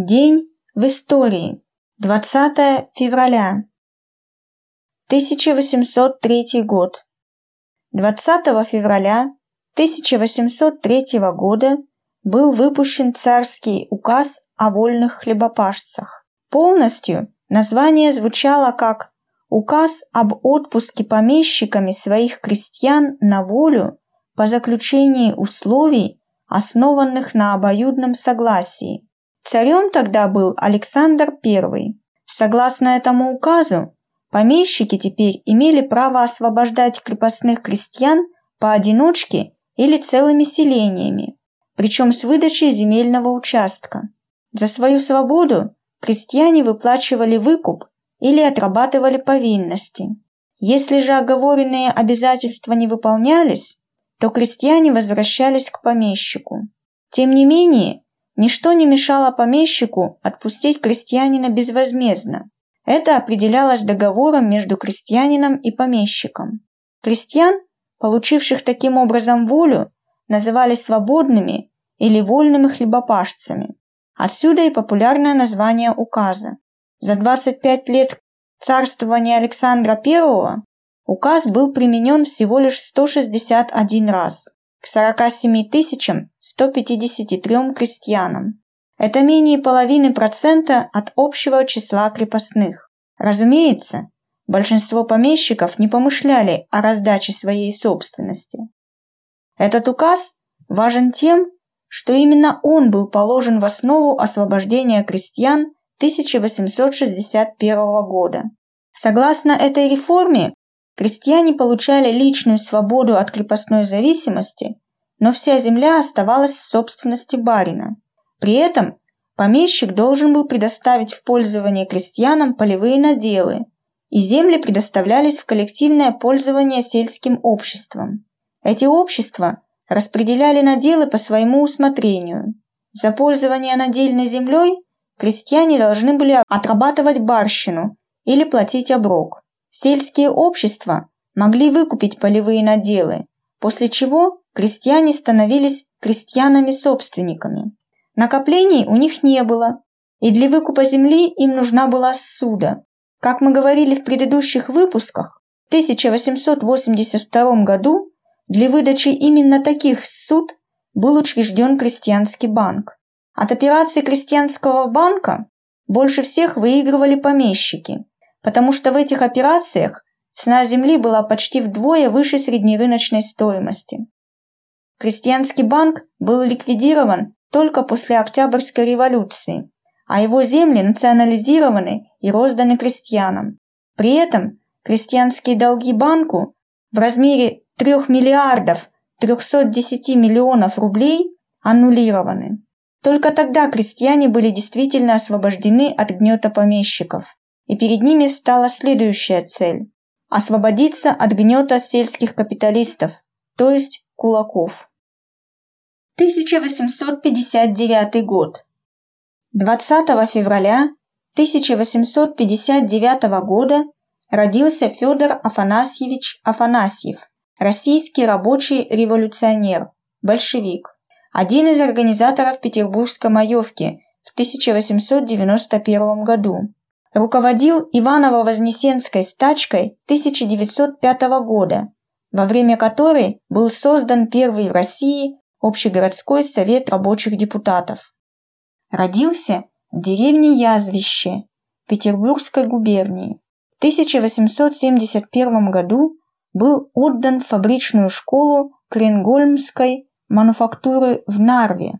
День в истории. 20 февраля. 1803 год. 20 февраля 1803 года был выпущен царский указ о вольных хлебопашцах. Полностью название звучало как «Указ об отпуске помещиками своих крестьян на волю по заключении условий, основанных на обоюдном согласии». Царем тогда был Александр I. Согласно этому указу, помещики теперь имели право освобождать крепостных крестьян поодиночке или целыми селениями, причем с выдачей земельного участка. За свою свободу крестьяне выплачивали выкуп или отрабатывали повинности. Если же оговоренные обязательства не выполнялись, то крестьяне возвращались к помещику. Тем не менее, Ничто не мешало помещику отпустить крестьянина безвозмездно. Это определялось договором между крестьянином и помещиком. Крестьян, получивших таким образом волю, называли свободными или вольными хлебопашцами. Отсюда и популярное название указа. За 25 лет царствования Александра I указ был применен всего лишь 161 раз к 47 153 крестьянам. Это менее половины процента от общего числа крепостных. Разумеется, большинство помещиков не помышляли о раздаче своей собственности. Этот указ важен тем, что именно он был положен в основу освобождения крестьян 1861 года. Согласно этой реформе, Крестьяне получали личную свободу от крепостной зависимости, но вся земля оставалась в собственности барина. При этом помещик должен был предоставить в пользование крестьянам полевые наделы, и земли предоставлялись в коллективное пользование сельским обществом. Эти общества распределяли наделы по своему усмотрению. За пользование надельной землей крестьяне должны были отрабатывать барщину или платить оброк. Сельские общества могли выкупить полевые наделы, после чего крестьяне становились крестьянами-собственниками. Накоплений у них не было, и для выкупа земли им нужна была ссуда. Как мы говорили в предыдущих выпусках, в 1882 году для выдачи именно таких суд был учрежден крестьянский банк. От операций крестьянского банка больше всех выигрывали помещики, потому что в этих операциях цена земли была почти вдвое выше среднерыночной стоимости. Крестьянский банк был ликвидирован только после Октябрьской революции, а его земли национализированы и розданы крестьянам. При этом крестьянские долги банку в размере 3 миллиардов 310 миллионов рублей аннулированы. Только тогда крестьяне были действительно освобождены от гнета помещиков и перед ними встала следующая цель – освободиться от гнета сельских капиталистов, то есть кулаков. 1859 год. 20 февраля 1859 года родился Федор Афанасьевич Афанасьев, российский рабочий революционер, большевик, один из организаторов Петербургской маевки в 1891 году руководил Иваново-Вознесенской стачкой 1905 года, во время которой был создан первый в России Общегородской совет рабочих депутатов. Родился в деревне Язвище Петербургской губернии. В 1871 году был отдан в фабричную школу Кренгольмской мануфактуры в Нарве.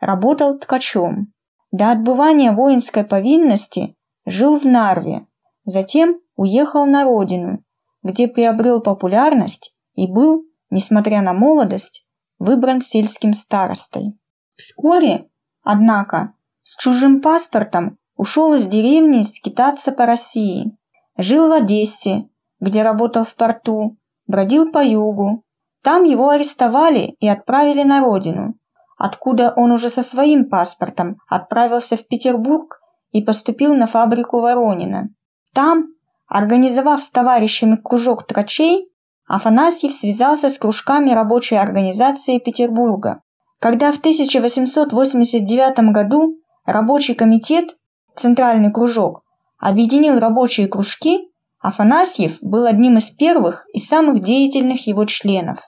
Работал ткачом. До отбывания воинской повинности жил в Нарве, затем уехал на родину, где приобрел популярность и был, несмотря на молодость, выбран сельским старостой. Вскоре, однако, с чужим паспортом ушел из деревни скитаться по России. Жил в Одессе, где работал в порту, бродил по югу. Там его арестовали и отправили на родину, откуда он уже со своим паспортом отправился в Петербург и поступил на фабрику Воронина. Там, организовав с товарищами кружок трачей, Афанасьев связался с кружками рабочей организации Петербурга. Когда в 1889 году рабочий комитет, центральный кружок, объединил рабочие кружки, Афанасьев был одним из первых и самых деятельных его членов.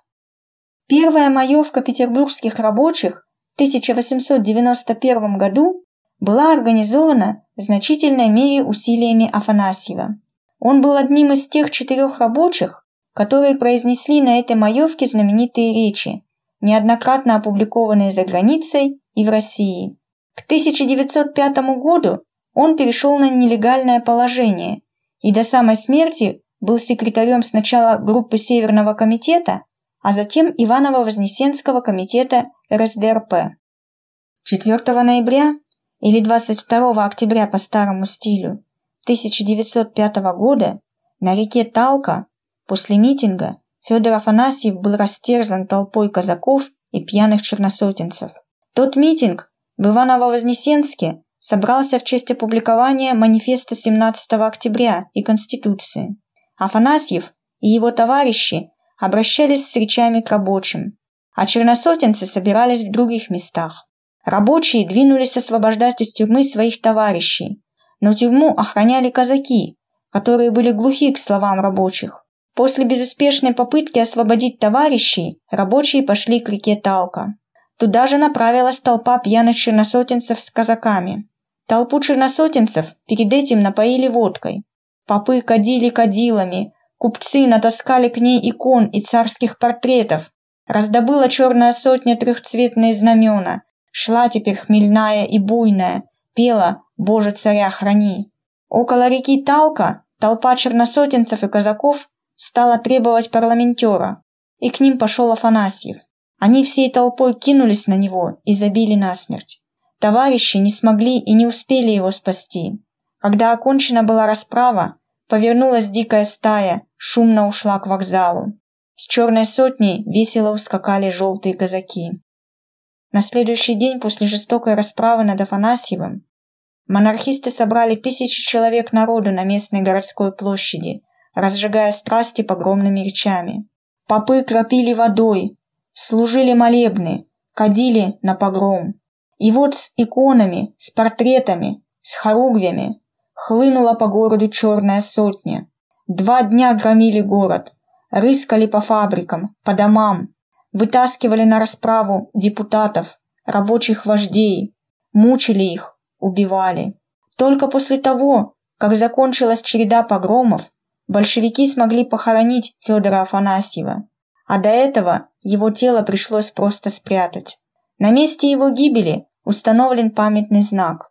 Первая маевка петербургских рабочих в 1891 году была организована в значительной мере усилиями Афанасьева. Он был одним из тех четырех рабочих, которые произнесли на этой маевке знаменитые речи, неоднократно опубликованные за границей и в России. К 1905 году он перешел на нелегальное положение и до самой смерти был секретарем сначала группы Северного комитета, а затем Иваново-Вознесенского комитета РСДРП. 4 ноября или 22 октября по старому стилю 1905 года на реке Талка после митинга Федор Афанасьев был растерзан толпой казаков и пьяных черносотенцев. Тот митинг в Иваново-Вознесенске собрался в честь опубликования манифеста 17 октября и Конституции. Афанасьев и его товарищи обращались с речами к рабочим, а черносотенцы собирались в других местах. Рабочие двинулись освобождать из тюрьмы своих товарищей, но тюрьму охраняли казаки, которые были глухи к словам рабочих. После безуспешной попытки освободить товарищей, рабочие пошли к реке Талка. Туда же направилась толпа пьяных черносотенцев с казаками. Толпу черносотенцев перед этим напоили водкой. Попы кадили кадилами, купцы натаскали к ней икон и царских портретов. Раздобыла черная сотня трехцветные знамена. Шла теперь хмельная и буйная, пела «Боже, царя храни». Около реки Талка толпа черносотенцев и казаков стала требовать парламентера, и к ним пошел Афанасьев. Они всей толпой кинулись на него и забили насмерть. Товарищи не смогли и не успели его спасти. Когда окончена была расправа, повернулась дикая стая, шумно ушла к вокзалу. С черной сотней весело ускакали желтые казаки. На следующий день после жестокой расправы над Афанасьевым монархисты собрали тысячи человек народу на местной городской площади разжигая страсти погромными речами. Попы кропили водой, служили молебны, кадили на погром. И вот с иконами, с портретами, с хоругвями хлынула по городу черная сотня. Два дня громили город, рыскали по фабрикам, по домам, вытаскивали на расправу депутатов, рабочих вождей, мучили их, убивали. Только после того, как закончилась череда погромов, большевики смогли похоронить Федора Афанасьева, а до этого его тело пришлось просто спрятать. На месте его гибели установлен памятный знак.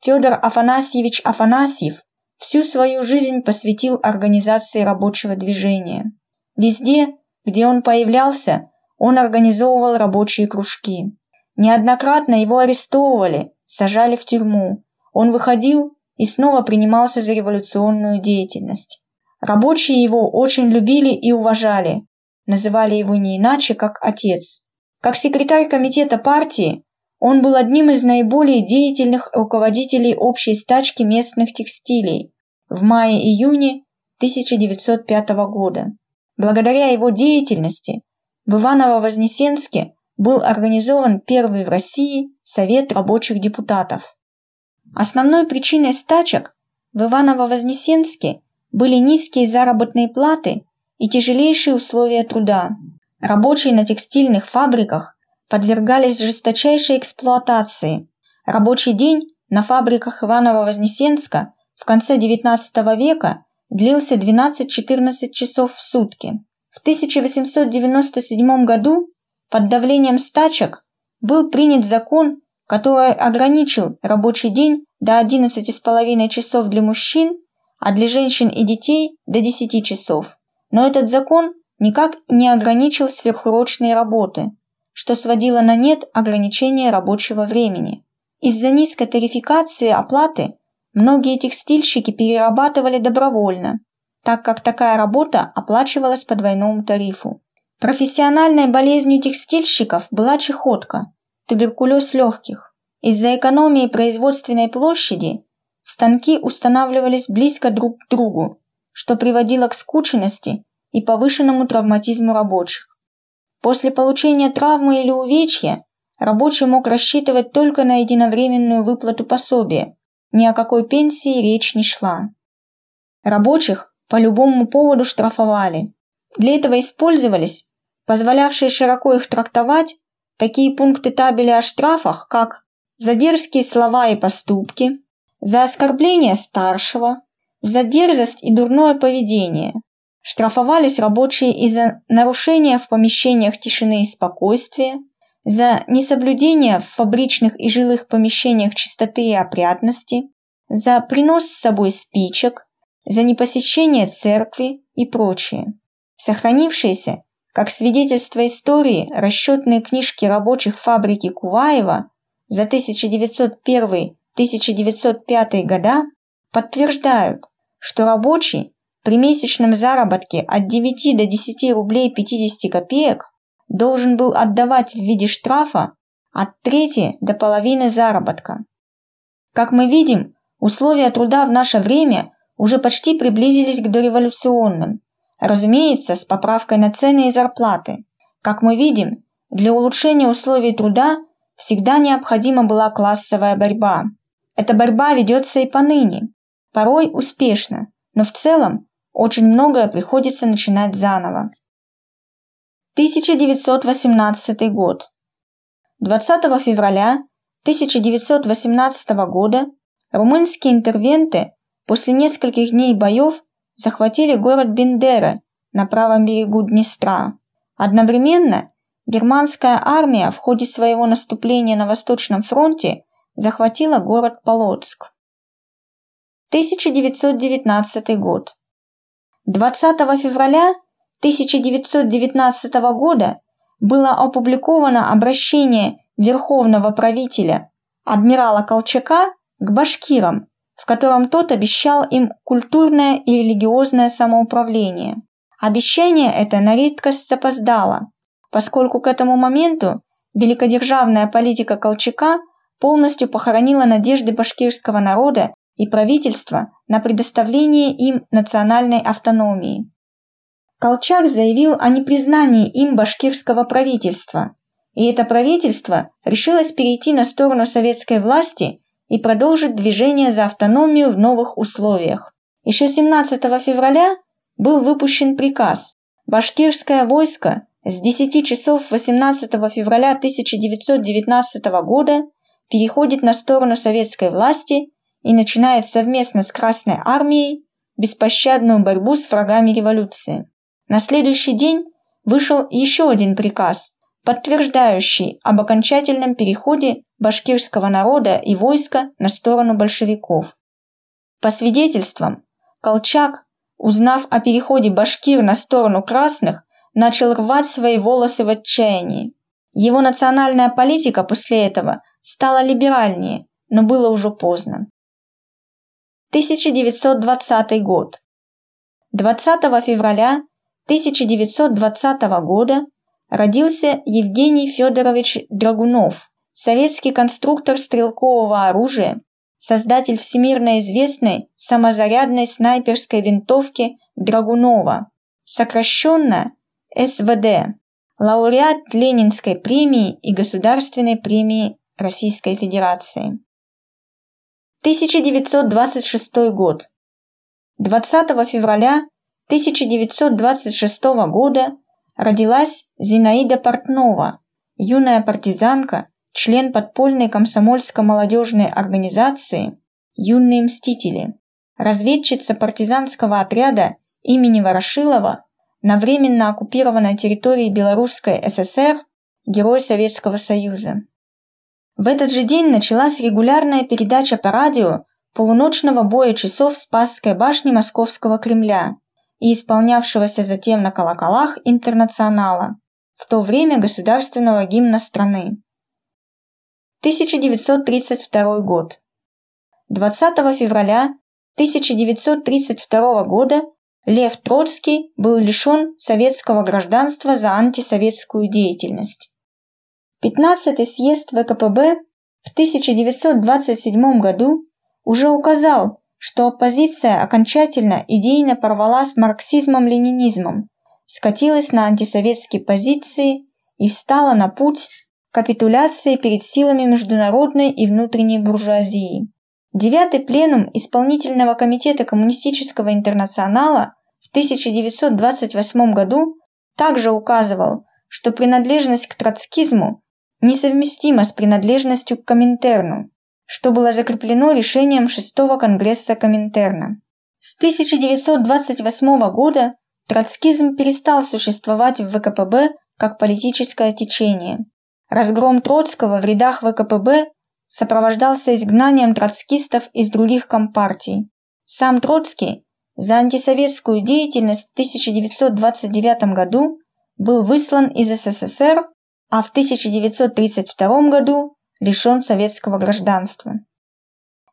Федор Афанасьевич Афанасьев всю свою жизнь посвятил организации рабочего движения. Везде, где он появлялся, он организовывал рабочие кружки. Неоднократно его арестовывали, сажали в тюрьму. Он выходил и снова принимался за революционную деятельность. Рабочие его очень любили и уважали, называли его не иначе, как отец. Как секретарь комитета партии, он был одним из наиболее деятельных руководителей общей стачки местных текстилей в мае-июне 1905 года. Благодаря его деятельности в Иваново-Вознесенске был организован первый в России Совет рабочих депутатов. Основной причиной стачек в Иваново-Вознесенске были низкие заработные платы и тяжелейшие условия труда. Рабочие на текстильных фабриках подвергались жесточайшей эксплуатации. Рабочий день на фабриках Иваново-Вознесенска в конце XIX века длился 12-14 часов в сутки. В 1897 году под давлением стачек был принят закон, который ограничил рабочий день до 11,5 часов для мужчин а для женщин и детей до 10 часов. Но этот закон никак не ограничил сверхурочные работы, что сводило на нет ограничение рабочего времени. Из-за низкой тарификации оплаты многие текстильщики перерабатывали добровольно, так как такая работа оплачивалась по двойному тарифу. Профессиональной болезнью текстильщиков была чехотка, туберкулез легких. Из-за экономии производственной площади Станки устанавливались близко друг к другу, что приводило к скученности и повышенному травматизму рабочих. После получения травмы или увечья рабочий мог рассчитывать только на единовременную выплату пособия, ни о какой пенсии речь не шла. Рабочих по любому поводу штрафовали. Для этого использовались, позволявшие широко их трактовать, такие пункты табеля о штрафах, как за дерзкие слова и поступки, за оскорбление старшего, за дерзость и дурное поведение. Штрафовались рабочие из-за нарушения в помещениях тишины и спокойствия, за несоблюдение в фабричных и жилых помещениях чистоты и опрятности, за принос с собой спичек, за непосещение церкви и прочее. Сохранившиеся, как свидетельство истории, расчетные книжки рабочих фабрики Куваева за 1901-1905 года подтверждают, что рабочий при месячном заработке от 9 до 10 рублей 50 копеек должен был отдавать в виде штрафа от трети до половины заработка. Как мы видим, условия труда в наше время уже почти приблизились к дореволюционным, разумеется, с поправкой на цены и зарплаты. Как мы видим, для улучшения условий труда всегда необходима была классовая борьба. Эта борьба ведется и поныне, порой успешно, но в целом очень многое приходится начинать заново. 1918 год. 20 февраля 1918 года румынские интервенты после нескольких дней боев захватили город Бендера на правом берегу Днестра. Одновременно германская армия в ходе своего наступления на Восточном фронте захватила город Полоцк. 1919 год. 20 февраля 1919 года было опубликовано обращение верховного правителя адмирала Колчака к башкирам, в котором тот обещал им культурное и религиозное самоуправление. Обещание это на редкость запоздало, поскольку к этому моменту великодержавная политика Колчака полностью похоронила надежды башкирского народа и правительства на предоставление им национальной автономии. Колчак заявил о непризнании им башкирского правительства, и это правительство решилось перейти на сторону советской власти и продолжить движение за автономию в новых условиях. Еще 17 февраля был выпущен приказ «Башкирское войско с 10 часов 18 февраля 1919 года переходит на сторону советской власти и начинает совместно с Красной армией беспощадную борьбу с врагами революции. На следующий день вышел еще один приказ, подтверждающий об окончательном переходе башкирского народа и войска на сторону большевиков. По свидетельствам, Колчак, узнав о переходе башкир на сторону красных, начал рвать свои волосы в отчаянии. Его национальная политика после этого стала либеральнее, но было уже поздно. 1920 год. 20 февраля 1920 года родился Евгений Федорович Драгунов, советский конструктор стрелкового оружия, создатель всемирно известной самозарядной снайперской винтовки Драгунова, сокращенно СВД, лауреат Ленинской премии и Государственной премии Российской Федерации. 1926 год. 20 февраля 1926 года родилась Зинаида Портнова, юная партизанка, член подпольной комсомольско-молодежной организации «Юные мстители», разведчица партизанского отряда имени Ворошилова на временно оккупированной территории Белорусской ССР, Герой Советского Союза. В этот же день началась регулярная передача по радио полуночного боя часов Спасской башни Московского Кремля, и исполнявшегося затем на колоколах интернационала, в то время государственного гимна страны. 1932 год. 20 февраля 1932 года Лев Троцкий был лишен советского гражданства за антисоветскую деятельность. 15-й съезд ВКПБ в 1927 году уже указал что оппозиция окончательно идейно порвала с марксизмом-ленинизмом, скатилась на антисоветские позиции и встала на путь капитуляции перед силами международной и внутренней буржуазии. Девятый пленум исполнительного комитета коммунистического интернационала в 1928 году также указывал, что принадлежность к троцкизму несовместима с принадлежностью к Коминтерну, что было закреплено решением шестого конгресса Коминтерна. С 1928 года троцкизм перестал существовать в ВКПБ как политическое течение. Разгром Троцкого в рядах ВКПБ сопровождался изгнанием троцкистов из других компартий. Сам Троцкий за антисоветскую деятельность в 1929 году был выслан из СССР, а в 1932 году лишен советского гражданства.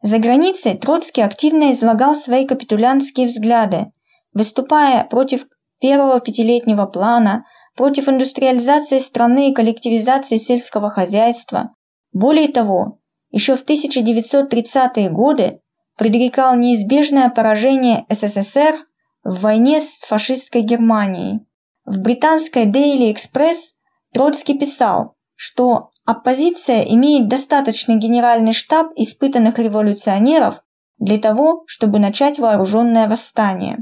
За границей Троцкий активно излагал свои капитулянские взгляды, выступая против первого пятилетнего плана, против индустриализации страны и коллективизации сельского хозяйства. Более того, еще в 1930-е годы предрекал неизбежное поражение СССР в войне с фашистской Германией. В британской Daily Express Троцкий писал, что оппозиция имеет достаточный генеральный штаб испытанных революционеров для того, чтобы начать вооруженное восстание.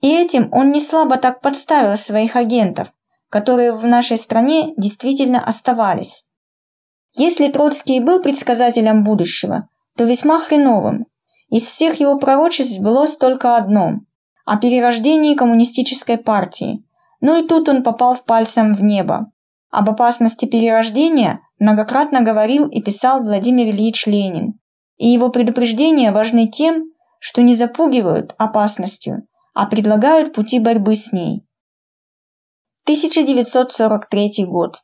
И этим он не слабо так подставил своих агентов, которые в нашей стране действительно оставались. Если Троцкий был предсказателем будущего, то весьма хреновым. Из всех его пророчеств было только одно – о перерождении коммунистической партии. Но и тут он попал в пальцем в небо. Об опасности перерождения многократно говорил и писал Владимир Ильич Ленин. И его предупреждения важны тем, что не запугивают опасностью, а предлагают пути борьбы с ней. 1943 год.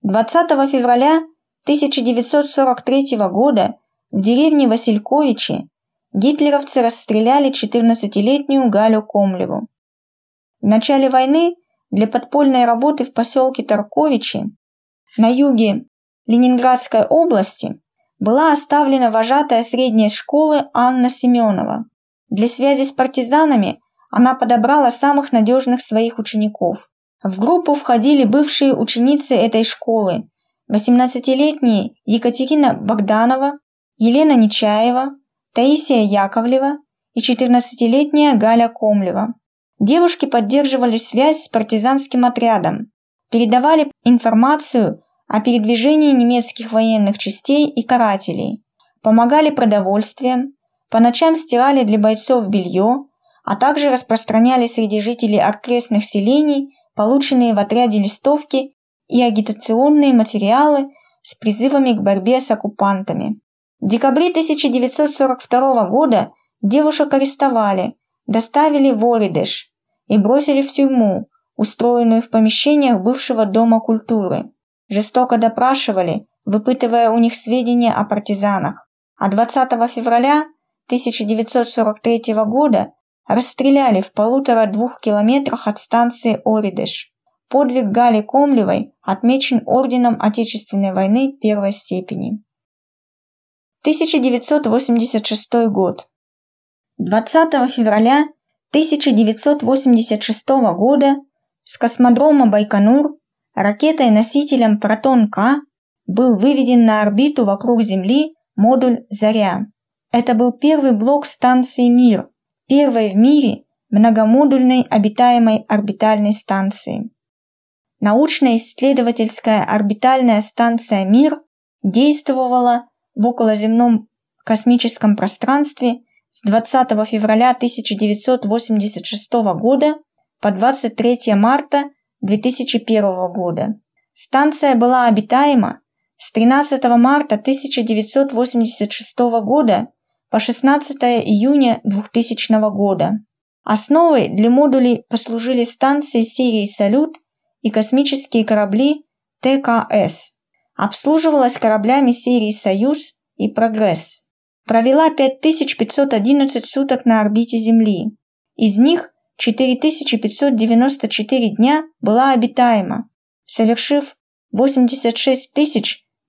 20 февраля 1943 года в деревне Васильковичи гитлеровцы расстреляли 14-летнюю Галю Комлеву. В начале войны для подпольной работы в поселке Тарковичи на юге Ленинградской области была оставлена вожатая средней школы Анна Семенова. Для связи с партизанами она подобрала самых надежных своих учеников. В группу входили бывшие ученицы этой школы, 18-летние Екатерина Богданова, Елена Нечаева, Таисия Яковлева и 14-летняя Галя Комлева. Девушки поддерживали связь с партизанским отрядом, передавали информацию о передвижении немецких военных частей и карателей, помогали продовольствием, по ночам стирали для бойцов белье, а также распространяли среди жителей окрестных селений полученные в отряде листовки и агитационные материалы с призывами к борьбе с оккупантами. В декабре 1942 года девушек арестовали, доставили в Оридеш и бросили в тюрьму, устроенную в помещениях бывшего Дома культуры. Жестоко допрашивали, выпытывая у них сведения о партизанах. А 20 февраля 1943 года расстреляли в полутора-двух километрах от станции Оридеш. Подвиг Гали Комлевой отмечен Орденом Отечественной войны первой степени. 1986 год. 20 февраля 1986 года с космодрома Байконур ракетой-носителем «Протон-К» был выведен на орбиту вокруг Земли модуль «Заря». Это был первый блок станции «Мир», первой в мире многомодульной обитаемой орбитальной станции научно-исследовательская орбитальная станция «Мир» действовала в околоземном космическом пространстве с 20 февраля 1986 года по 23 марта 2001 года. Станция была обитаема с 13 марта 1986 года по 16 июня 2000 года. Основой для модулей послужили станции серии «Салют» и космические корабли ТКС. Обслуживалась кораблями серии «Союз» и «Прогресс». Провела 5511 суток на орбите Земли. Из них 4594 дня была обитаема, совершив 86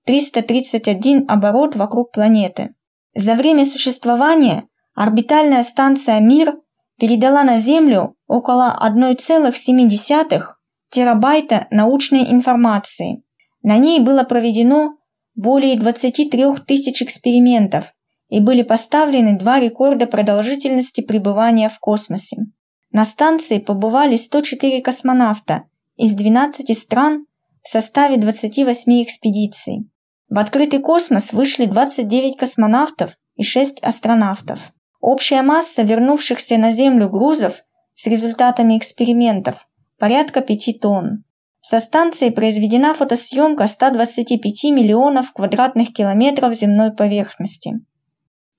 331 оборот вокруг планеты. За время существования орбитальная станция «Мир» передала на Землю около 1,7 терабайта научной информации. На ней было проведено более 23 тысяч экспериментов и были поставлены два рекорда продолжительности пребывания в космосе. На станции побывали 104 космонавта из 12 стран в составе 28 экспедиций. В открытый космос вышли 29 космонавтов и 6 астронавтов. Общая масса вернувшихся на Землю грузов с результатами экспериментов порядка 5 тонн. Со станции произведена фотосъемка 125 миллионов квадратных километров земной поверхности.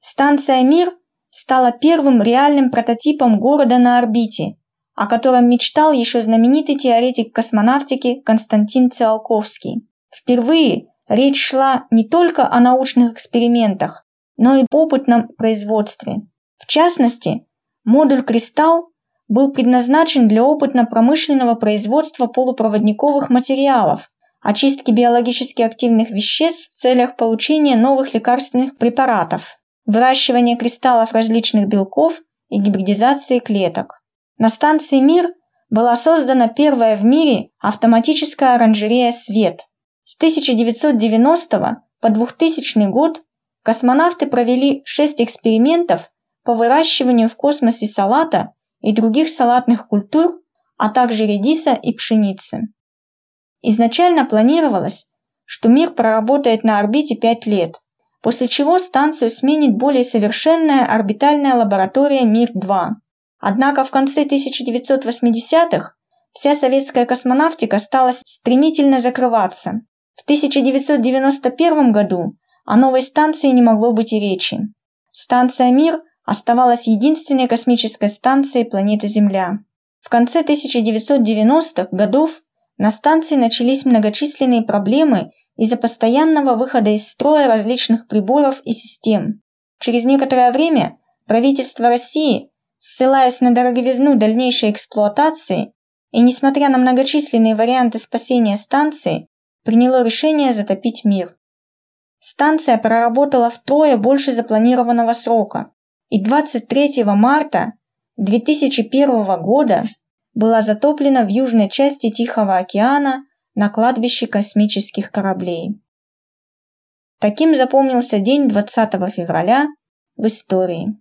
Станция «Мир» стала первым реальным прототипом города на орбите, о котором мечтал еще знаменитый теоретик космонавтики Константин Циолковский. Впервые речь шла не только о научных экспериментах, но и опытном производстве. В частности, модуль «Кристалл» был предназначен для опытно-промышленного производства полупроводниковых материалов, очистки биологически активных веществ в целях получения новых лекарственных препаратов, выращивания кристаллов различных белков и гибридизации клеток. На станции «Мир» была создана первая в мире автоматическая оранжерея «Свет». С 1990 по 2000 год космонавты провели шесть экспериментов по выращиванию в космосе салата и других салатных культур, а также редиса и пшеницы. Изначально планировалось, что мир проработает на орбите 5 лет, после чего станцию сменит более совершенная орбитальная лаборатория Мир-2. Однако в конце 1980-х вся советская космонавтика стала стремительно закрываться. В 1991 году о новой станции не могло быть и речи. Станция «Мир» оставалась единственной космической станцией планеты Земля. В конце 1990-х годов на станции начались многочисленные проблемы из-за постоянного выхода из строя различных приборов и систем. Через некоторое время правительство России, ссылаясь на дороговизну дальнейшей эксплуатации и несмотря на многочисленные варианты спасения станции, приняло решение затопить мир. Станция проработала втрое больше запланированного срока, и 23 марта 2001 года была затоплена в южной части Тихого океана на кладбище космических кораблей. Таким запомнился день 20 февраля в истории.